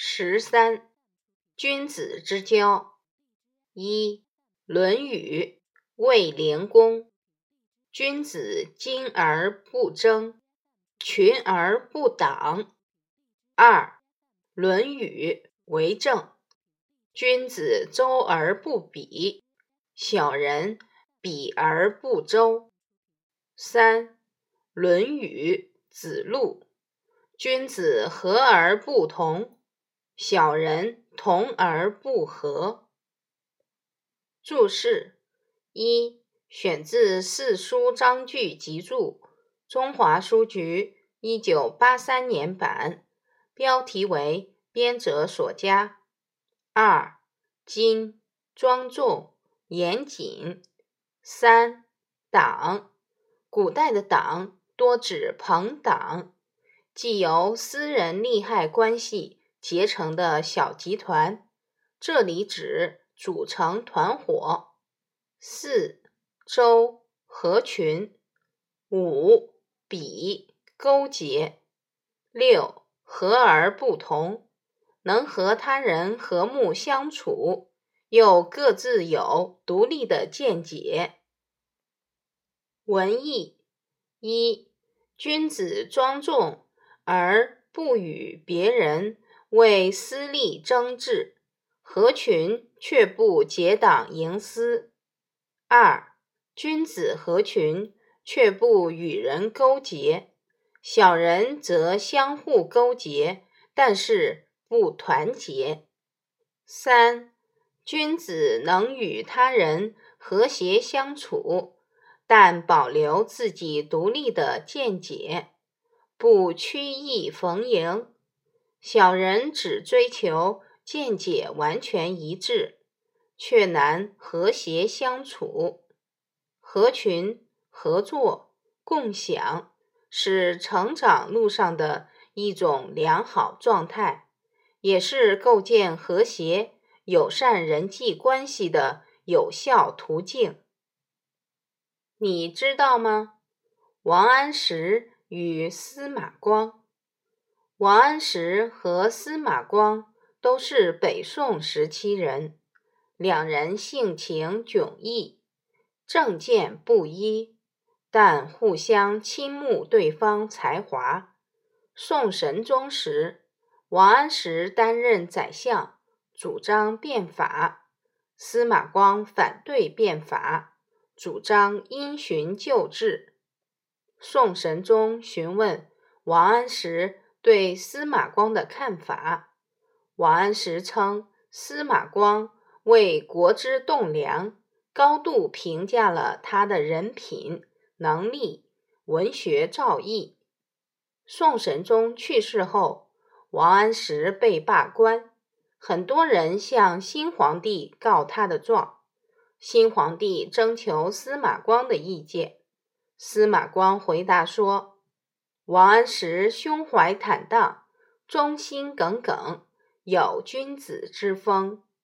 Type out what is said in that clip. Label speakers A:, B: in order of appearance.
A: 十三，君子之交。一，《论语·卫灵公》：君子矜而不争，群而不党。二，《论语·为政》：君子周而不比，小人比而不周。三，《论语·子路》：君子和而不同。小人同而不和。注释一：选自《四书章句集注》，中华书局一九八三年版，标题为编者所加。二：精，庄重、严谨。三：党，古代的党多指朋党，既由私人利害关系。结成的小集团，这里指组成团伙。四周合群。五比勾结。六和而不同，能和他人和睦相处，又各自有独立的见解。文艺一君子庄重而不与别人。为私利争执，合群却不结党营私；二，君子合群却不与人勾结，小人则相互勾结，但是不团结；三，君子能与他人和谐相处，但保留自己独立的见解，不曲意逢迎。小人只追求见解完全一致，却难和谐相处。合群、合作、共享是成长路上的一种良好状态，也是构建和谐友善人际关系的有效途径。你知道吗？王安石与司马光。王安石和司马光都是北宋时期人，两人性情迥异，政见不一，但互相倾慕对方才华。宋神宗时，王安石担任宰相，主张变法；司马光反对变法，主张因循旧制。宋神宗询问王安石。对司马光的看法，王安石称司马光为国之栋梁，高度评价了他的人品、能力、文学造诣。宋神宗去世后，王安石被罢官，很多人向新皇帝告他的状。新皇帝征求司马光的意见，司马光回答说。王安石胸怀坦荡，忠心耿耿，有君子之风。